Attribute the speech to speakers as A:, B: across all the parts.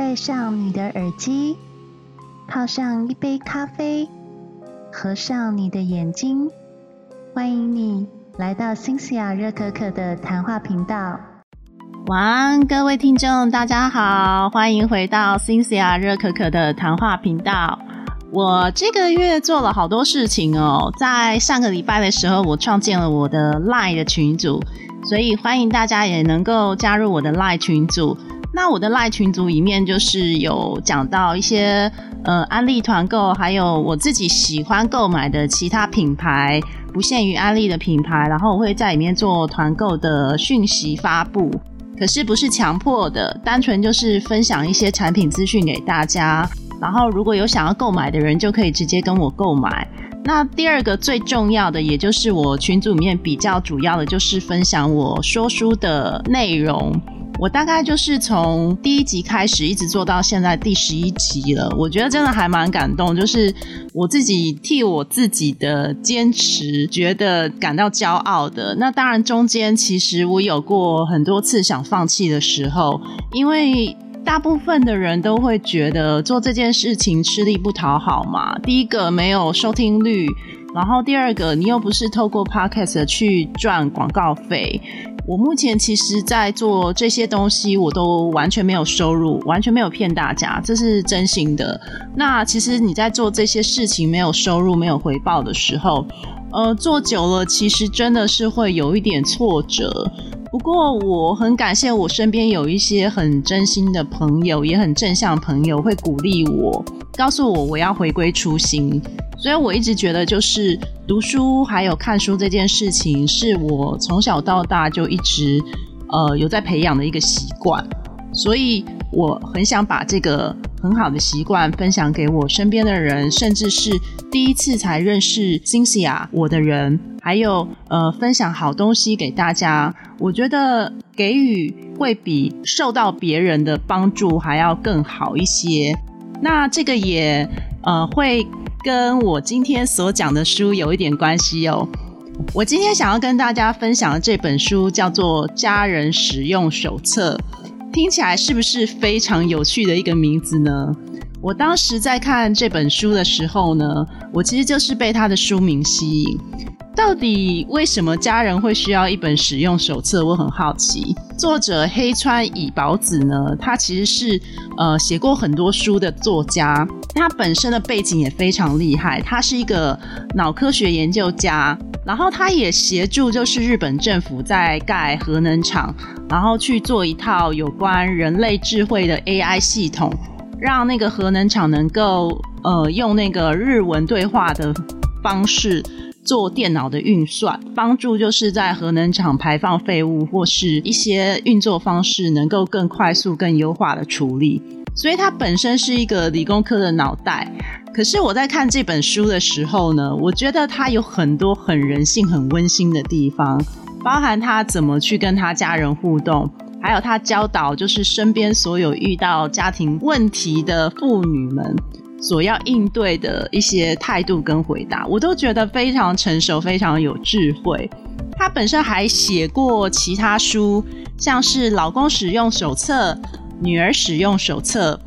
A: 戴上你的耳机，泡上一杯咖啡，合上你的眼睛，欢迎你来到新西亚热可可的谈话频道。
B: 晚安，各位听众，大家好，欢迎回到新西亚热可可的谈话频道。我这个月做了好多事情哦，在上个礼拜的时候，我创建了我的 Line 的群组，所以欢迎大家也能够加入我的 Line 群组。那我的赖群组里面就是有讲到一些呃安利团购，还有我自己喜欢购买的其他品牌，不限于安利的品牌，然后我会在里面做团购的讯息发布。可是不是强迫的，单纯就是分享一些产品资讯给大家。然后如果有想要购买的人，就可以直接跟我购买。那第二个最重要的，也就是我群组里面比较主要的，就是分享我说书的内容。我大概就是从第一集开始，一直做到现在第十一集了。我觉得真的还蛮感动，就是我自己替我自己的坚持觉得感到骄傲的。那当然，中间其实我有过很多次想放弃的时候，因为大部分的人都会觉得做这件事情吃力不讨好嘛。第一个没有收听率，然后第二个你又不是透过 podcast 去赚广告费。我目前其实，在做这些东西，我都完全没有收入，完全没有骗大家，这是真心的。那其实你在做这些事情没有收入、没有回报的时候，呃，做久了，其实真的是会有一点挫折。不过我很感谢我身边有一些很真心的朋友，也很正向朋友，会鼓励我，告诉我我要回归初心。所以我一直觉得，就是读书还有看书这件事情，是我从小到大就一直呃有在培养的一个习惯。所以我很想把这个很好的习惯分享给我身边的人，甚至是第一次才认识 Cynthia 我的人，还有呃分享好东西给大家。我觉得给予会比受到别人的帮助还要更好一些。那这个也呃会。跟我今天所讲的书有一点关系哦。我今天想要跟大家分享的这本书叫做《家人使用手册》，听起来是不是非常有趣的一个名字呢？我当时在看这本书的时候呢，我其实就是被它的书名吸引。到底为什么家人会需要一本使用手册？我很好奇。作者黑川乙保子呢，他其实是呃写过很多书的作家，他本身的背景也非常厉害，他是一个脑科学研究家，然后他也协助就是日本政府在盖核能厂，然后去做一套有关人类智慧的 AI 系统，让那个核能厂能够呃用那个日文对话的方式。做电脑的运算，帮助就是在核能厂排放废物或是一些运作方式能够更快速、更优化的处理。所以它本身是一个理工科的脑袋。可是我在看这本书的时候呢，我觉得它有很多很人性、很温馨的地方，包含他怎么去跟他家人互动，还有他教导就是身边所有遇到家庭问题的妇女们。所要应对的一些态度跟回答，我都觉得非常成熟，非常有智慧。他本身还写过其他书，像是《老公使用手册》《女儿使用手册》。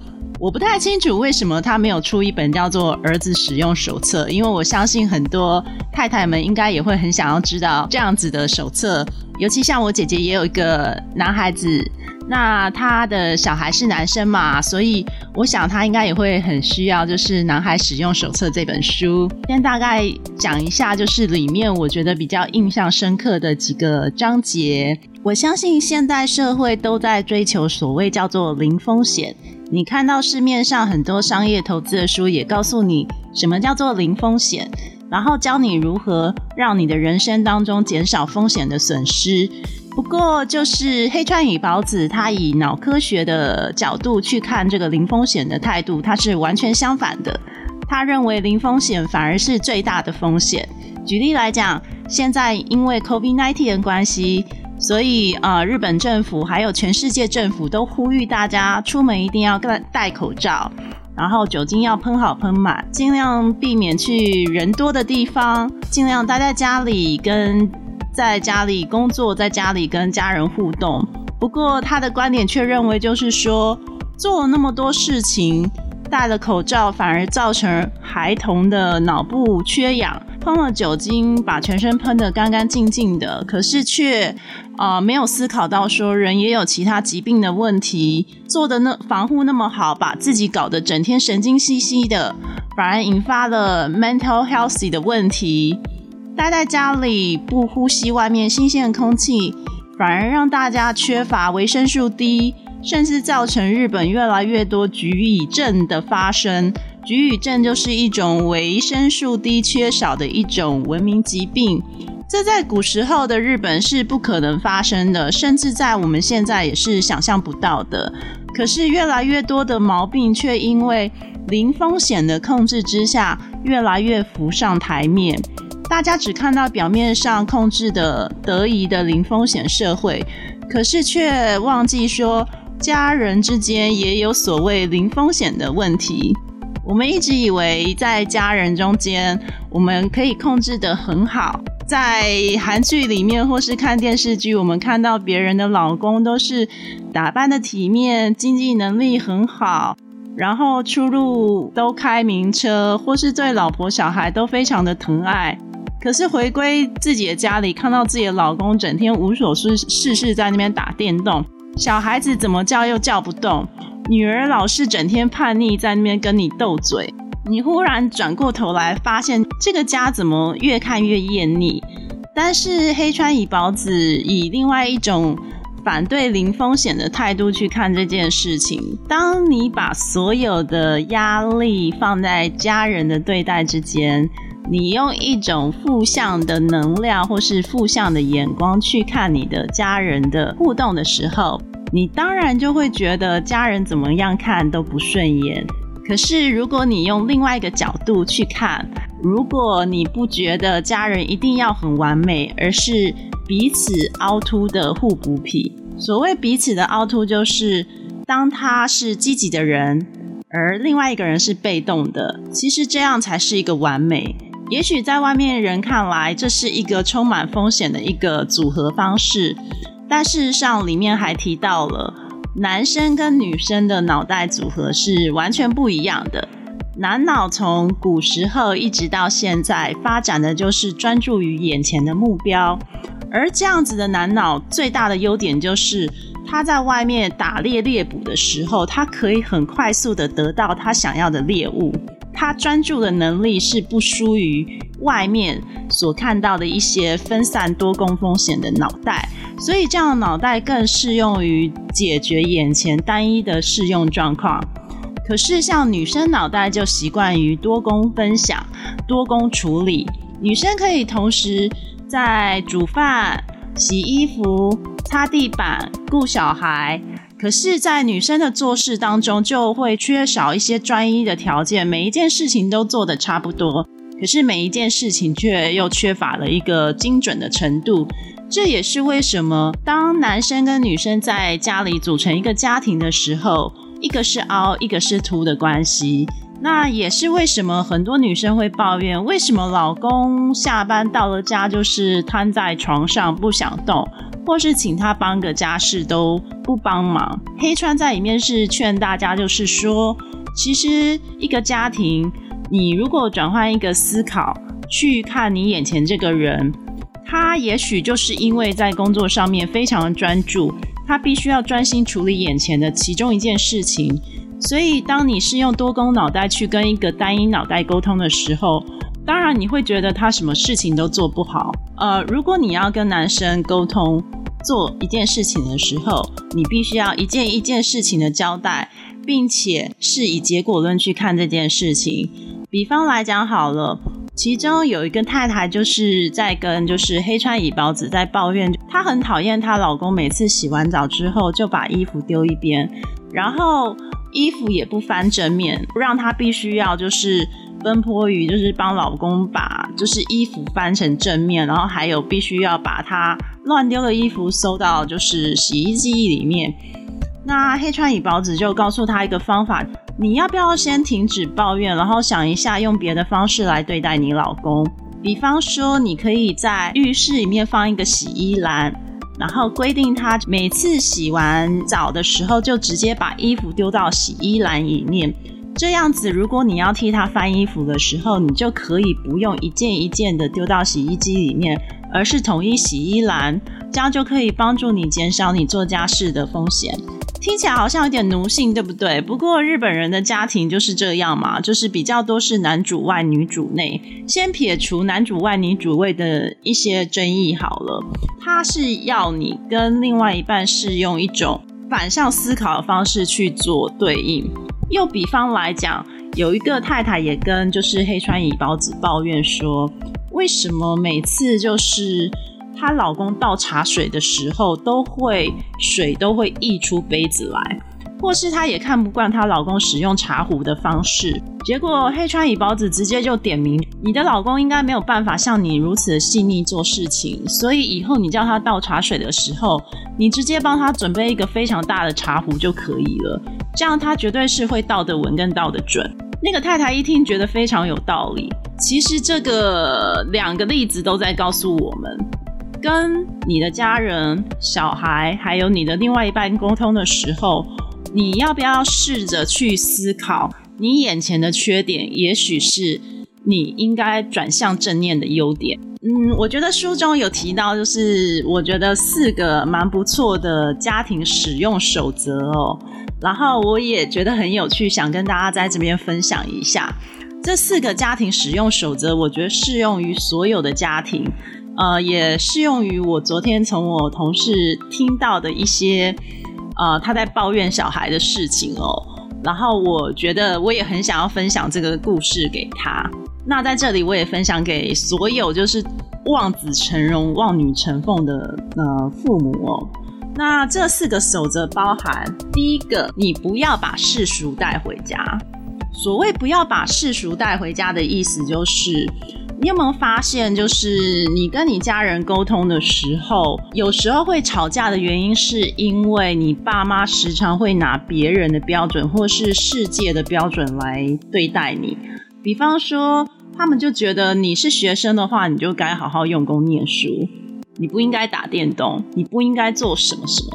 B: 我不太清楚为什么他没有出一本叫做《儿子使用手册》，因为我相信很多太太们应该也会很想要知道这样子的手册。尤其像我姐姐也有一个男孩子。那他的小孩是男生嘛，所以我想他应该也会很需要，就是《男孩使用手册》这本书。先大概讲一下，就是里面我觉得比较印象深刻的几个章节。我相信现代社会都在追求所谓叫做零风险。你看到市面上很多商业投资的书，也告诉你什么叫做零风险，然后教你如何让你的人生当中减少风险的损失。不过，就是黑川与宝子，他以脑科学的角度去看这个零风险的态度，他是完全相反的。他认为零风险反而是最大的风险。举例来讲，现在因为 COVID-19 的关系，所以呃，日本政府还有全世界政府都呼吁大家出门一定要戴戴口罩，然后酒精要喷好喷满，尽量避免去人多的地方，尽量待在家里跟。在家里工作，在家里跟家人互动。不过他的观点却认为，就是说，做了那么多事情，戴了口罩反而造成孩童的脑部缺氧，喷了酒精把全身喷得干干净净的，可是却啊没有思考到说人也有其他疾病的问题，做的那防护那么好，把自己搞得整天神经兮兮的，反而引发了 mental healthy 的问题。待在家里不呼吸外面新鲜的空气，反而让大家缺乏维生素 D，甚至造成日本越来越多菊乙症的发生。菊乙症就是一种维生素 D 缺少的一种文明疾病，这在古时候的日本是不可能发生的，甚至在我们现在也是想象不到的。可是越来越多的毛病却因为零风险的控制之下，越来越浮上台面。大家只看到表面上控制的得宜的零风险社会，可是却忘记说家人之间也有所谓零风险的问题。我们一直以为在家人中间，我们可以控制得很好。在韩剧里面或是看电视剧，我们看到别人的老公都是打扮的体面，经济能力很好，然后出入都开名车，或是对老婆小孩都非常的疼爱。可是回归自己的家里，看到自己的老公整天无所事事事在那边打电动，小孩子怎么叫又叫不动，女儿老是整天叛逆在那边跟你斗嘴，你忽然转过头来发现这个家怎么越看越厌腻。但是黑川乙保子以另外一种反对零风险的态度去看这件事情。当你把所有的压力放在家人的对待之间。你用一种负向的能量或是负向的眼光去看你的家人的互动的时候，你当然就会觉得家人怎么样看都不顺眼。可是如果你用另外一个角度去看，如果你不觉得家人一定要很完美，而是彼此凹凸的互补品。所谓彼此的凹凸，就是当他是积极的人，而另外一个人是被动的，其实这样才是一个完美。也许在外面人看来，这是一个充满风险的一个组合方式，但事实上里面还提到了男生跟女生的脑袋组合是完全不一样的。男脑从古时候一直到现在发展的就是专注于眼前的目标，而这样子的男脑最大的优点就是他在外面打猎猎捕的时候，他可以很快速的得到他想要的猎物。他专注的能力是不输于外面所看到的一些分散多工风险的脑袋，所以这样的脑袋更适用于解决眼前单一的适用状况。可是像女生脑袋就习惯于多工分享、多工处理，女生可以同时在煮饭、洗衣服、擦地板、顾小孩。可是，在女生的做事当中，就会缺少一些专一的条件，每一件事情都做得差不多，可是每一件事情却又缺乏了一个精准的程度。这也是为什么，当男生跟女生在家里组成一个家庭的时候，一个是凹，一个是凸的关系。那也是为什么很多女生会抱怨，为什么老公下班到了家就是瘫在床上不想动。或是请他帮个家事都不帮忙。黑川在里面是劝大家，就是说，其实一个家庭，你如果转换一个思考去看你眼前这个人，他也许就是因为在工作上面非常专注，他必须要专心处理眼前的其中一件事情。所以，当你是用多工脑袋去跟一个单一脑袋沟通的时候，当然你会觉得他什么事情都做不好。呃，如果你要跟男生沟通做一件事情的时候，你必须要一件一件事情的交代，并且是以结果论去看这件事情。比方来讲好了，其中有一个太太就是在跟就是黑川乙包子在抱怨，她很讨厌她老公每次洗完澡之后就把衣服丢一边，然后衣服也不翻正面，让她必须要就是。奔波于就是帮老公把就是衣服翻成正面，然后还有必须要把他乱丢的衣服收到就是洗衣机里面。那黑川乙保子就告诉他一个方法：你要不要先停止抱怨，然后想一下用别的方式来对待你老公？比方说，你可以在浴室里面放一个洗衣篮，然后规定他每次洗完澡的时候就直接把衣服丢到洗衣篮里面。这样子，如果你要替他翻衣服的时候，你就可以不用一件一件的丢到洗衣机里面，而是统一洗衣篮，这样就可以帮助你减少你做家事的风险。听起来好像有点奴性，对不对？不过日本人的家庭就是这样嘛，就是比较多是男主外女主内。先撇除男主外女主外的一些争议好了，他是要你跟另外一半是用一种反向思考的方式去做对应。又比方来讲，有一个太太也跟就是黑川乙包子抱怨说，为什么每次就是。她老公倒茶水的时候，都会水都会溢出杯子来，或是她也看不惯她老公使用茶壶的方式。结果黑川乙包子直接就点名，你的老公应该没有办法像你如此细腻做事情，所以以后你叫他倒茶水的时候，你直接帮他准备一个非常大的茶壶就可以了，这样他绝对是会倒得稳跟倒得准。那个太太一听觉得非常有道理。其实这个两个例子都在告诉我们。跟你的家人、小孩，还有你的另外一半沟通的时候，你要不要试着去思考，你眼前的缺点，也许是你应该转向正念的优点。嗯，我觉得书中有提到，就是我觉得四个蛮不错的家庭使用守则哦，然后我也觉得很有趣，想跟大家在这边分享一下这四个家庭使用守则。我觉得适用于所有的家庭。呃，也适用于我昨天从我同事听到的一些，呃，他在抱怨小孩的事情哦。然后我觉得我也很想要分享这个故事给他。那在这里我也分享给所有就是望子成龙、望女成凤的呃父母哦。那这四个守则包含第一个，你不要把世俗带回家。所谓不要把世俗带回家的意思就是。你有没有发现，就是你跟你家人沟通的时候，有时候会吵架的原因，是因为你爸妈时常会拿别人的标准或是世界的标准来对待你。比方说，他们就觉得你是学生的话，你就该好好用功念书，你不应该打电动，你不应该做什么什么。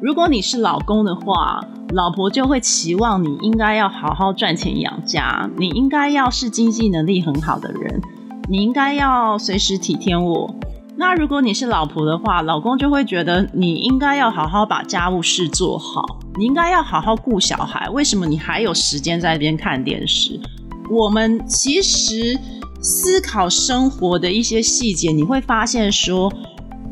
B: 如果你是老公的话，老婆就会期望你应该要好好赚钱养家，你应该要是经济能力很好的人。你应该要随时体贴我。那如果你是老婆的话，老公就会觉得你应该要好好把家务事做好，你应该要好好顾小孩。为什么你还有时间在那边看电视？我们其实思考生活的一些细节，你会发现说，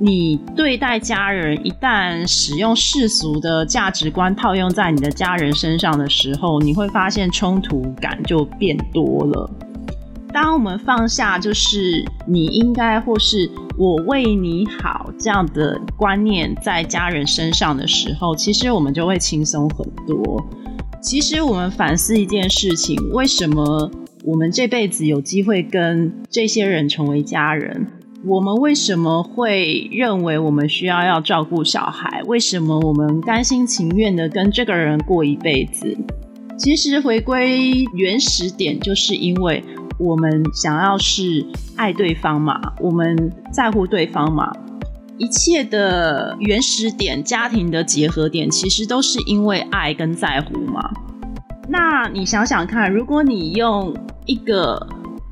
B: 你对待家人一旦使用世俗的价值观套用在你的家人身上的时候，你会发现冲突感就变多了。当我们放下就是你应该或是我为你好这样的观念在家人身上的时候，其实我们就会轻松很多。其实我们反思一件事情：为什么我们这辈子有机会跟这些人成为家人？我们为什么会认为我们需要要照顾小孩？为什么我们甘心情愿的跟这个人过一辈子？其实回归原始点，就是因为。我们想要是爱对方嘛，我们在乎对方嘛，一切的原始点、家庭的结合点，其实都是因为爱跟在乎嘛。那你想想看，如果你用一个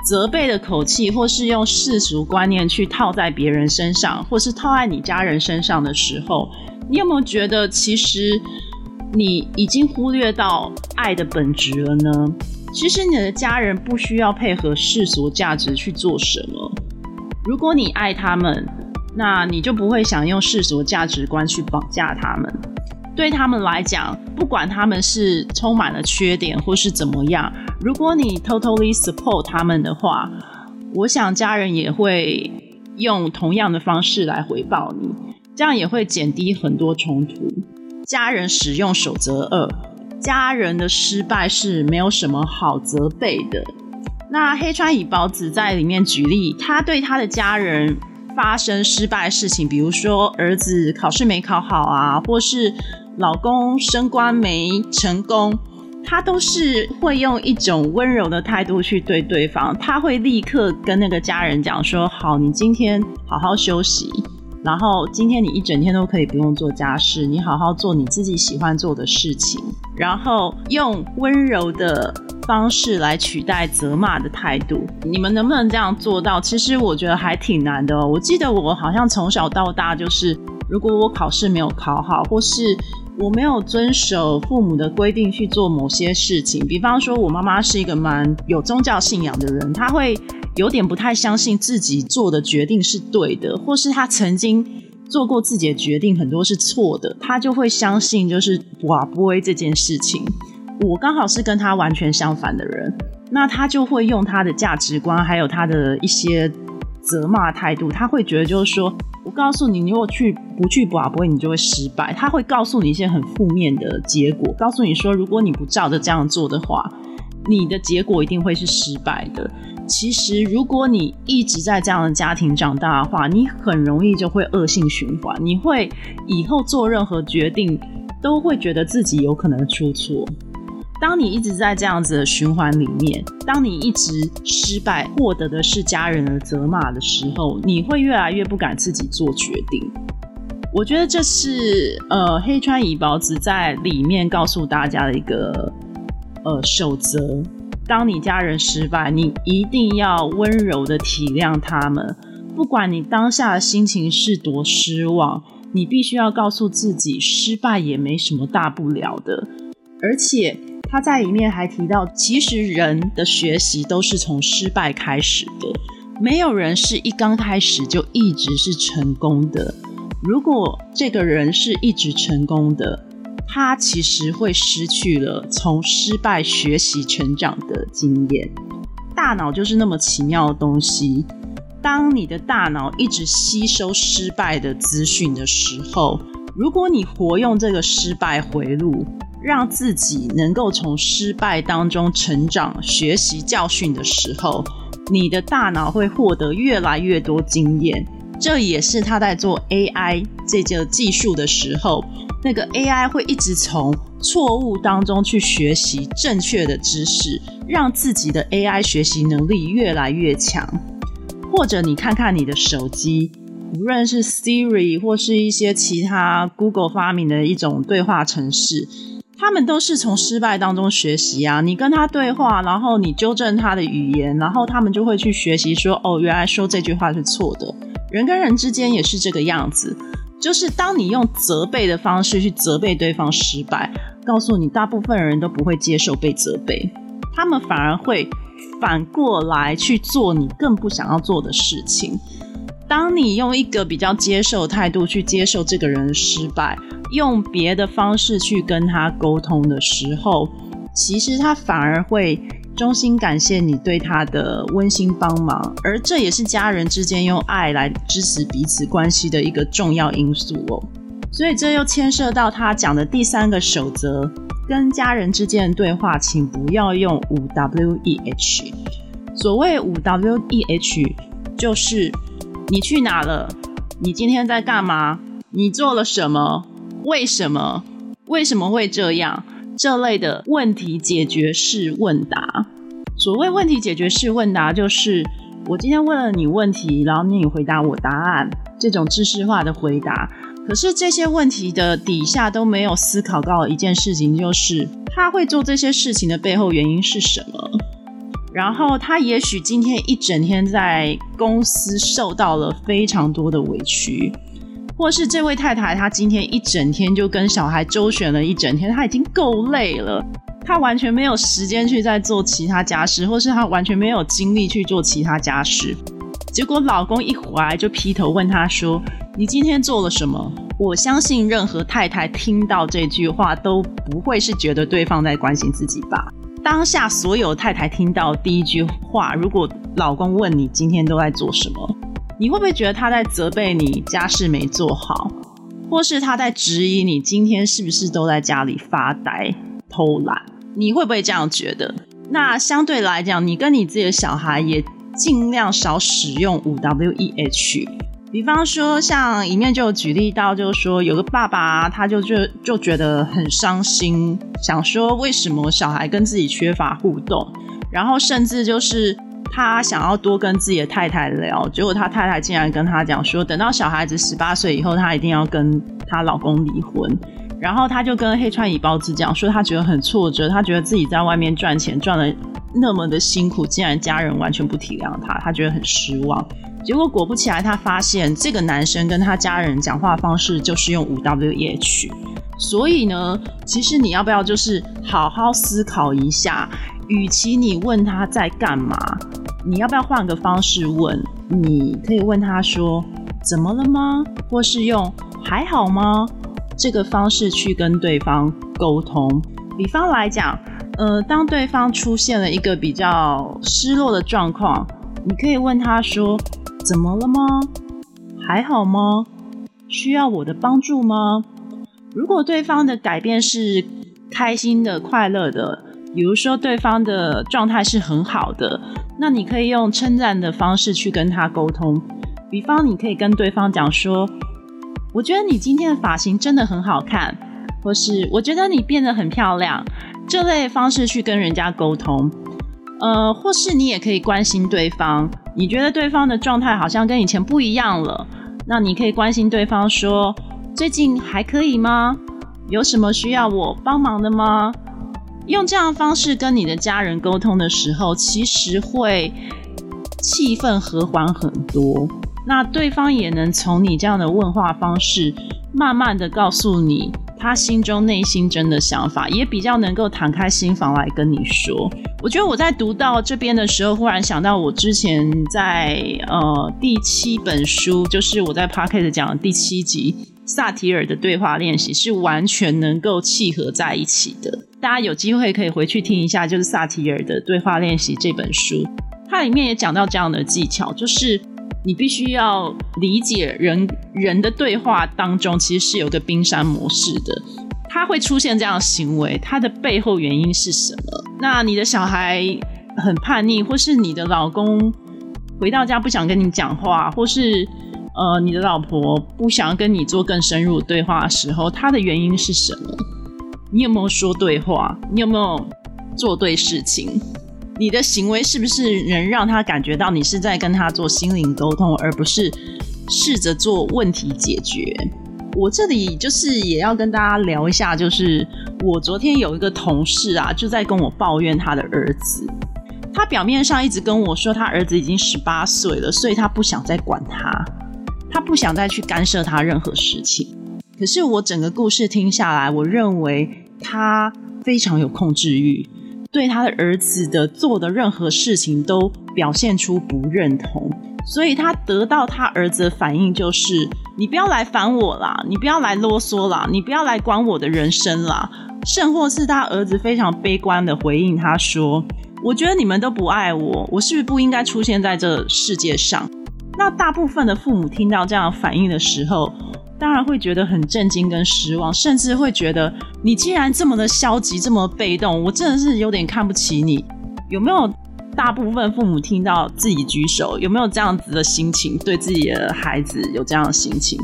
B: 责备的口气，或是用世俗观念去套在别人身上，或是套在你家人身上的时候，你有没有觉得其实你已经忽略到爱的本质了呢？其实你的家人不需要配合世俗价值去做什么。如果你爱他们，那你就不会想用世俗价值观去绑架他们。对他们来讲，不管他们是充满了缺点或是怎么样，如果你 totally support 他们的话，我想家人也会用同样的方式来回报你，这样也会减低很多冲突。家人使用守则二。家人的失败是没有什么好责备的。那黑川乙包子在里面举例，他对他的家人发生失败事情，比如说儿子考试没考好啊，或是老公升官没成功，他都是会用一种温柔的态度去对对方。他会立刻跟那个家人讲说：“好，你今天好好休息，然后今天你一整天都可以不用做家事，你好好做你自己喜欢做的事情，然后用温柔的方式来取代责骂的态度。你们能不能这样做到？其实我觉得还挺难的哦。我记得我好像从小到大就是，如果我考试没有考好，或是我没有遵守父母的规定去做某些事情，比方说我妈妈是一个蛮有宗教信仰的人，她会。有点不太相信自己做的决定是对的，或是他曾经做过自己的决定很多是错的，他就会相信就是哇不会这件事情。我刚好是跟他完全相反的人，那他就会用他的价值观，还有他的一些责骂态度，他会觉得就是说我告诉你，你如果去不去哇不会，你就会失败。他会告诉你一些很负面的结果，告诉你说如果你不照着这样做的话，你的结果一定会是失败的。其实，如果你一直在这样的家庭长大的话，你很容易就会恶性循环。你会以后做任何决定，都会觉得自己有可能出错。当你一直在这样子的循环里面，当你一直失败，获得的是家人的责骂的时候，你会越来越不敢自己做决定。我觉得这是呃黑川乙保子在里面告诉大家的一个呃守则。当你家人失败，你一定要温柔的体谅他们，不管你当下的心情是多失望，你必须要告诉自己，失败也没什么大不了的。而且他在里面还提到，其实人的学习都是从失败开始的，没有人是一刚开始就一直是成功的。如果这个人是一直成功的，他其实会失去了从失败学习成长的经验。大脑就是那么奇妙的东西。当你的大脑一直吸收失败的资讯的时候，如果你活用这个失败回路，让自己能够从失败当中成长、学习教训的时候，你的大脑会获得越来越多经验。这也是他在做 AI 这个技术的时候。那个 AI 会一直从错误当中去学习正确的知识，让自己的 AI 学习能力越来越强。或者你看看你的手机，无论是 Siri 或是一些其他 Google 发明的一种对话程式，他们都是从失败当中学习啊。你跟他对话，然后你纠正他的语言，然后他们就会去学习说：“哦，原来说这句话是错的。”人跟人之间也是这个样子。就是当你用责备的方式去责备对方失败，告诉你大部分人都不会接受被责备，他们反而会反过来去做你更不想要做的事情。当你用一个比较接受态度去接受这个人失败，用别的方式去跟他沟通的时候，其实他反而会。衷心感谢你对他的温馨帮忙，而这也是家人之间用爱来支持彼此关系的一个重要因素哦。所以这又牵涉到他讲的第三个守则：跟家人之间的对话，请不要用五 W E H。所谓五 W E H，就是你去哪了？你今天在干嘛？你做了什么？为什么？为什么会这样？这类的问题解决式问答，所谓问题解决式问答，就是我今天问了你问题，然后你回答我答案，这种知识化的回答。可是这些问题的底下都没有思考到一件事情，就是他会做这些事情的背后原因是什么？然后他也许今天一整天在公司受到了非常多的委屈。或是这位太太，她今天一整天就跟小孩周旋了一整天，她已经够累了，她完全没有时间去再做其他家事，或是她完全没有精力去做其他家事。结果老公一回来就劈头问她说：“你今天做了什么？”我相信任何太太听到这句话都不会是觉得对方在关心自己吧。当下所有太太听到第一句话，如果老公问你今天都在做什么？你会不会觉得他在责备你家事没做好，或是他在质疑你今天是不是都在家里发呆偷懒？你会不会这样觉得？那相对来讲，你跟你自己的小孩也尽量少使用五 W E H。比方说，像一面就举例到，就是说有个爸爸，他就就就觉得很伤心，想说为什么小孩跟自己缺乏互动，然后甚至就是。他想要多跟自己的太太聊，结果他太太竟然跟他讲说，等到小孩子十八岁以后，他一定要跟她老公离婚。然后他就跟黑川乙包子讲说，他觉得很挫折，他觉得自己在外面赚钱赚的那么的辛苦，竟然家人完全不体谅他，他觉得很失望。结果果不其然，他发现这个男生跟他家人讲话方式就是用五 W H。所以呢，其实你要不要就是好好思考一下，与其你问他在干嘛，你要不要换个方式问？你可以问他说：“怎么了吗？”或是用“还好吗”这个方式去跟对方沟通。比方来讲，呃，当对方出现了一个比较失落的状况，你可以问他说：“怎么了吗？还好吗？需要我的帮助吗？”如果对方的改变是开心的、快乐的，比如说对方的状态是很好的，那你可以用称赞的方式去跟他沟通。比方，你可以跟对方讲说：“我觉得你今天的发型真的很好看。”或是“我觉得你变得很漂亮。”这类方式去跟人家沟通。呃，或是你也可以关心对方，你觉得对方的状态好像跟以前不一样了，那你可以关心对方说。最近还可以吗？有什么需要我帮忙的吗？用这样的方式跟你的家人沟通的时候，其实会气氛和缓很多。那对方也能从你这样的问话方式，慢慢的告诉你他心中内心真的想法，也比较能够敞开心房来跟你说。我觉得我在读到这边的时候，忽然想到我之前在呃第七本书，就是我在 p a r k e t 讲的第七集。萨提尔的对话练习是完全能够契合在一起的。大家有机会可以回去听一下，就是萨提尔的对话练习这本书，它里面也讲到这样的技巧，就是你必须要理解人人的对话当中其实是有个冰山模式的，他会出现这样的行为，它的背后原因是什么？那你的小孩很叛逆，或是你的老公回到家不想跟你讲话，或是。呃，你的老婆不想要跟你做更深入对话的时候，她的原因是什么？你有没有说对话？你有没有做对事情？你的行为是不是能让他感觉到你是在跟他做心灵沟通，而不是试着做问题解决？我这里就是也要跟大家聊一下，就是我昨天有一个同事啊，就在跟我抱怨他的儿子。他表面上一直跟我说，他儿子已经十八岁了，所以他不想再管他。他不想再去干涉他任何事情，可是我整个故事听下来，我认为他非常有控制欲，对他的儿子的做的任何事情都表现出不认同，所以他得到他儿子的反应就是：你不要来烦我啦，你不要来啰嗦啦，你不要来管我的人生啦。甚或是他儿子非常悲观的回应他说：我觉得你们都不爱我，我是不是不应该出现在这世界上？那大部分的父母听到这样反应的时候，当然会觉得很震惊跟失望，甚至会觉得你既然这么的消极，这么被动，我真的是有点看不起你。有没有大部分父母听到自己举手？有没有这样子的心情？对自己的孩子有这样的心情？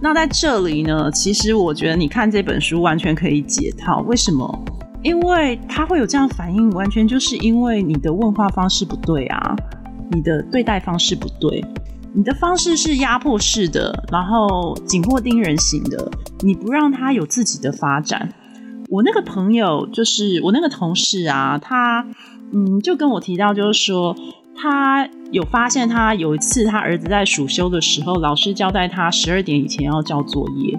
B: 那在这里呢，其实我觉得你看这本书完全可以解套。为什么？因为他会有这样反应，完全就是因为你的问话方式不对啊，你的对待方式不对。你的方式是压迫式的，然后紧迫盯人型的，你不让他有自己的发展。我那个朋友就是我那个同事啊，他嗯就跟我提到，就是说他有发现，他有一次他儿子在暑休的时候，老师交代他十二点以前要交作业，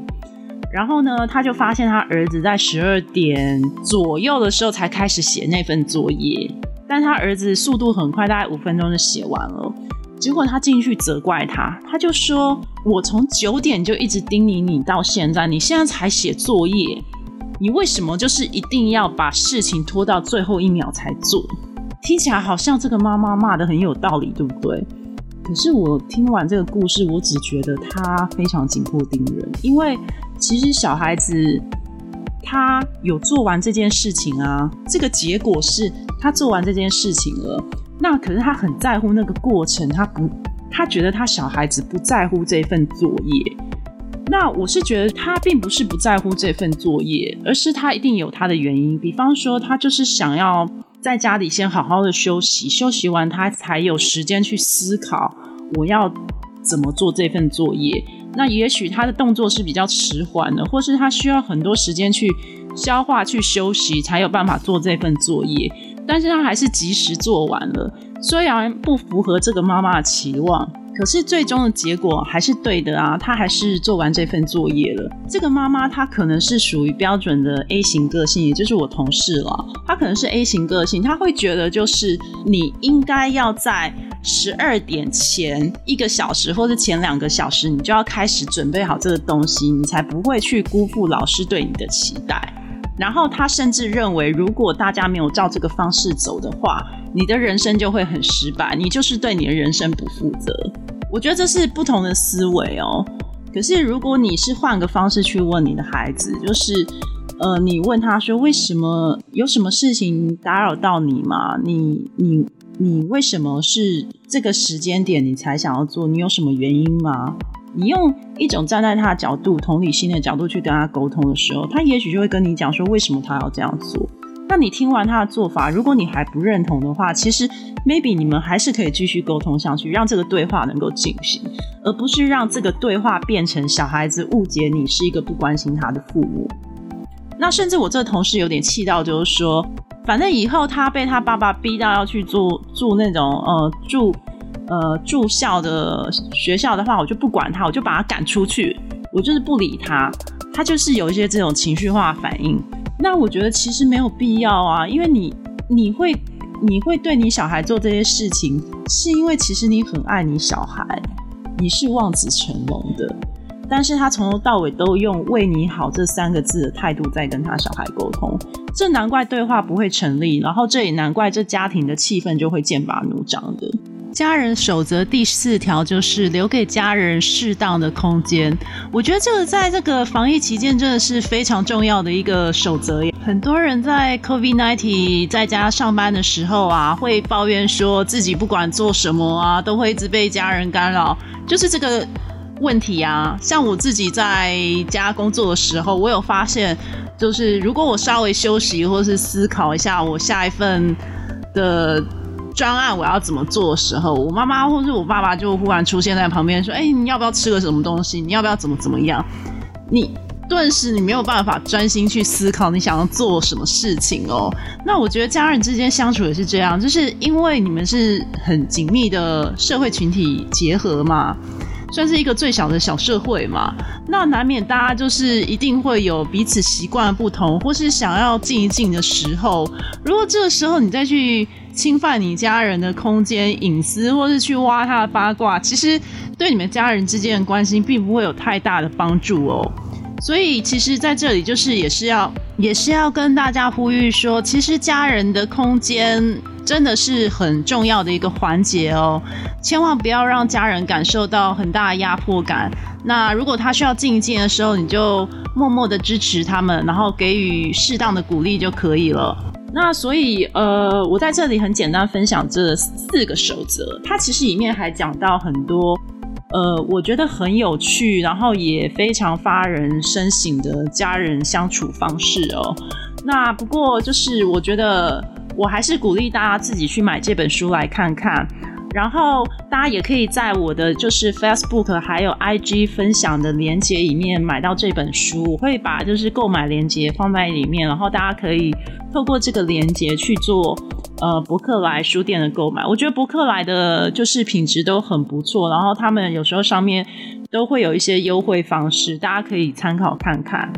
B: 然后呢，他就发现他儿子在十二点左右的时候才开始写那份作业，但他儿子速度很快，大概五分钟就写完了。结果他进去责怪他，他就说：“我从九点就一直叮咛你到现在，你现在才写作业，你为什么就是一定要把事情拖到最后一秒才做？听起来好像这个妈妈骂的很有道理，对不对？可是我听完这个故事，我只觉得他非常紧迫盯人，因为其实小孩子他有做完这件事情啊，这个结果是他做完这件事情了。”那可是他很在乎那个过程，他不，他觉得他小孩子不在乎这份作业。那我是觉得他并不是不在乎这份作业，而是他一定有他的原因。比方说，他就是想要在家里先好好的休息，休息完他才有时间去思考我要怎么做这份作业。那也许他的动作是比较迟缓的，或是他需要很多时间去消化、去休息，才有办法做这份作业。但是他还是及时做完了，虽然不符合这个妈妈的期望，可是最终的结果还是对的啊！他还是做完这份作业了。这个妈妈她可能是属于标准的 A 型个性，也就是我同事了。她可能是 A 型个性，她会觉得就是你应该要在十二点前一个小时，或是前两个小时，你就要开始准备好这个东西，你才不会去辜负老师对你的期待。然后他甚至认为，如果大家没有照这个方式走的话，你的人生就会很失败，你就是对你的人生不负责。我觉得这是不同的思维哦。可是如果你是换个方式去问你的孩子，就是呃，你问他说，为什么有什么事情打扰到你吗？你你你为什么是这个时间点你才想要做？你有什么原因吗？你用一种站在他的角度、同理心的角度去跟他沟通的时候，他也许就会跟你讲说为什么他要这样做。那你听完他的做法，如果你还不认同的话，其实 maybe 你们还是可以继续沟通下去，让这个对话能够进行，而不是让这个对话变成小孩子误解你是一个不关心他的父母。那甚至我这个同事有点气到，就是说，反正以后他被他爸爸逼到要去做住那种呃住。呃，住校的学校的话，我就不管他，我就把他赶出去，我就是不理他。他就是有一些这种情绪化反应。那我觉得其实没有必要啊，因为你你会你会对你小孩做这些事情，是因为其实你很爱你小孩，你是望子成龙的。但是他从头到尾都用“为你好”这三个字的态度在跟他小孩沟通，这难怪对话不会成立，然后这也难怪这家庭的气氛就会剑拔弩张的。家人守则第四条就是留给家人适当的空间。我觉得这个在这个防疫期间真的是非常重要的一个守则。很多人在 COVID-19 在家上班的时候啊，会抱怨说自己不管做什么啊，都会一直被家人干扰，就是这个问题啊。像我自己在家工作的时候，我有发现，就是如果我稍微休息或是思考一下我下一份的。专案我要怎么做的时候，我妈妈或是我爸爸就忽然出现在旁边说：“哎，你要不要吃个什么东西？你要不要怎么怎么样？”你顿时你没有办法专心去思考你想要做什么事情哦。那我觉得家人之间相处也是这样，就是因为你们是很紧密的社会群体结合嘛，算是一个最小的小社会嘛。那难免大家就是一定会有彼此习惯不同，或是想要静一静的时候。如果这个时候你再去。侵犯你家人的空间隐私，或是去挖他的八卦，其实对你们家人之间的关系并不会有太大的帮助哦。所以，其实在这里就是也是要也是要跟大家呼吁说，其实家人的空间真的是很重要的一个环节哦，千万不要让家人感受到很大的压迫感。那如果他需要静一静的时候，你就默默的支持他们，然后给予适当的鼓励就可以了。那所以，呃，我在这里很简单分享这四个守则，它其实里面还讲到很多，呃，我觉得很有趣，然后也非常发人深省的家人相处方式哦。那不过就是我觉得，我还是鼓励大家自己去买这本书来看看。然后大家也可以在我的就是 Facebook 还有 IG 分享的链接里面买到这本书，我会把就是购买链接放在里面，然后大家可以透过这个链接去做呃博客来书店的购买。我觉得博客来的就是品质都很不错，然后他们有时候上面都会有一些优惠方式，大家可以参考看看。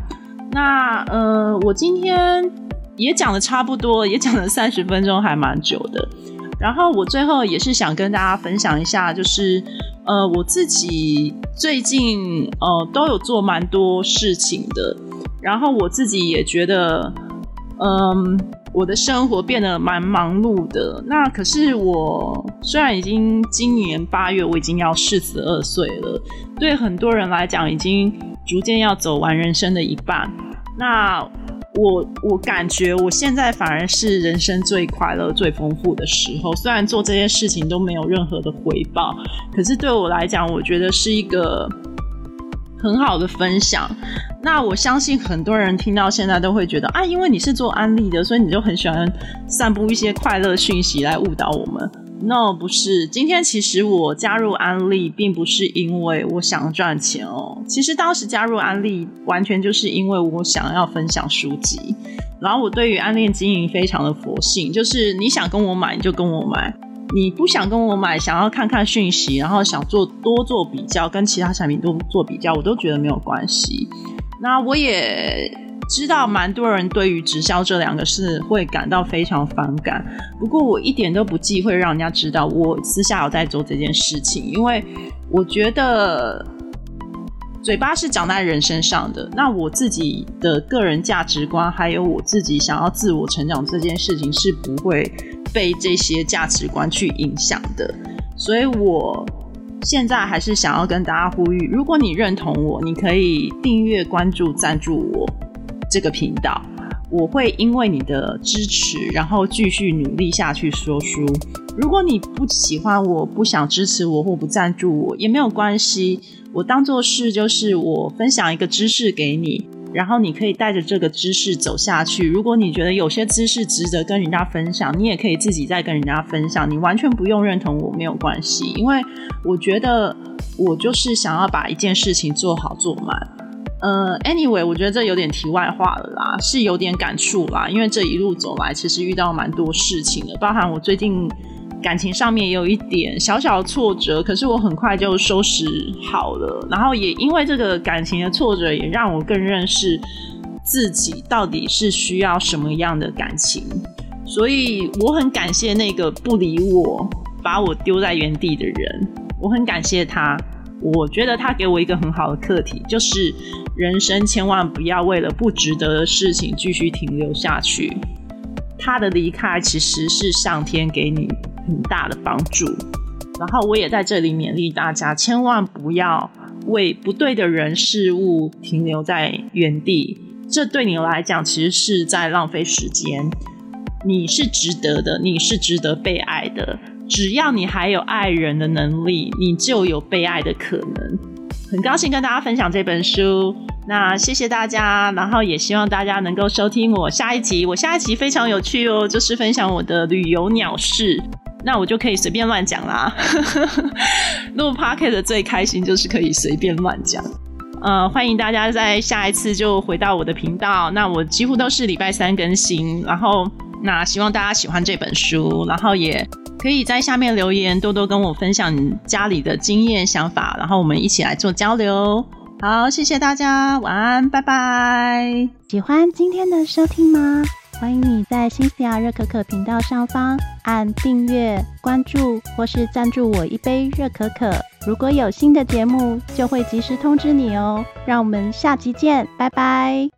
B: 那呃，我今天也讲的差不多，也讲了三十分钟，还蛮久的。然后我最后也是想跟大家分享一下，就是呃我自己最近呃都有做蛮多事情的，然后我自己也觉得，嗯，我的生活变得蛮忙碌的。那可是我虽然已经今年八月我已经要四十二岁了，对很多人来讲已经逐渐要走完人生的一半。那我我感觉我现在反而是人生最快乐、最丰富的时候。虽然做这些事情都没有任何的回报，可是对我来讲，我觉得是一个很好的分享。那我相信很多人听到现在都会觉得啊，因为你是做安利的，所以你就很喜欢散布一些快乐讯息来误导我们。No，不是。今天其实我加入安利，并不是因为我想赚钱哦。其实当时加入安利，完全就是因为我想要分享书籍。然后我对于安利经营非常的佛性，就是你想跟我买，你就跟我买；你不想跟我买，想要看看讯息，然后想做多做比较，跟其他产品多做比较，我都觉得没有关系。那我也。知道蛮多人对于直销这两个字会感到非常反感，不过我一点都不忌讳让人家知道我私下有在做这件事情，因为我觉得嘴巴是长在人身上的，那我自己的个人价值观还有我自己想要自我成长这件事情是不会被这些价值观去影响的，所以我现在还是想要跟大家呼吁，如果你认同我，你可以订阅、关注、赞助我。这个频道，我会因为你的支持，然后继续努力下去说书。如果你不喜欢我，不想支持我或不赞助我，也没有关系。我当做是就是我分享一个知识给你，然后你可以带着这个知识走下去。如果你觉得有些知识值得跟人家分享，你也可以自己再跟人家分享。你完全不用认同我，没有关系，因为我觉得我就是想要把一件事情做好做满。呃，anyway，我觉得这有点题外话了啦，是有点感触啦。因为这一路走来，其实遇到蛮多事情的，包含我最近感情上面也有一点小小的挫折，可是我很快就收拾好了。然后也因为这个感情的挫折，也让我更认识自己到底是需要什么样的感情。所以我很感谢那个不理我、把我丢在原地的人，我很感谢他。我觉得他给我一个很好的课题，就是人生千万不要为了不值得的事情继续停留下去。他的离开其实是上天给你很大的帮助。然后我也在这里勉励大家，千万不要为不对的人事物停留在原地，这对你来讲其实是在浪费时间。你是值得的，你是值得被爱的。只要你还有爱人的能力，你就有被爱的可能。很高兴跟大家分享这本书，那谢谢大家，然后也希望大家能够收听我下一集。我下一集非常有趣哦，就是分享我的旅游鸟事，那我就可以随便乱讲啦。录 Pocket 的最开心就是可以随便乱讲。呃，欢迎大家在下一次就回到我的频道。那我几乎都是礼拜三更新，然后那希望大家喜欢这本书，然后也。可以在下面留言，多多跟我分享你家里的经验想法，然后我们一起来做交流。好，谢谢大家，晚安，拜拜。
A: 喜欢今天的收听吗？欢迎你在新西亚热可可频道上方按订阅、关注或是赞助我一杯热可可。如果有新的节目，就会及时通知你哦。让我们下集见，拜拜。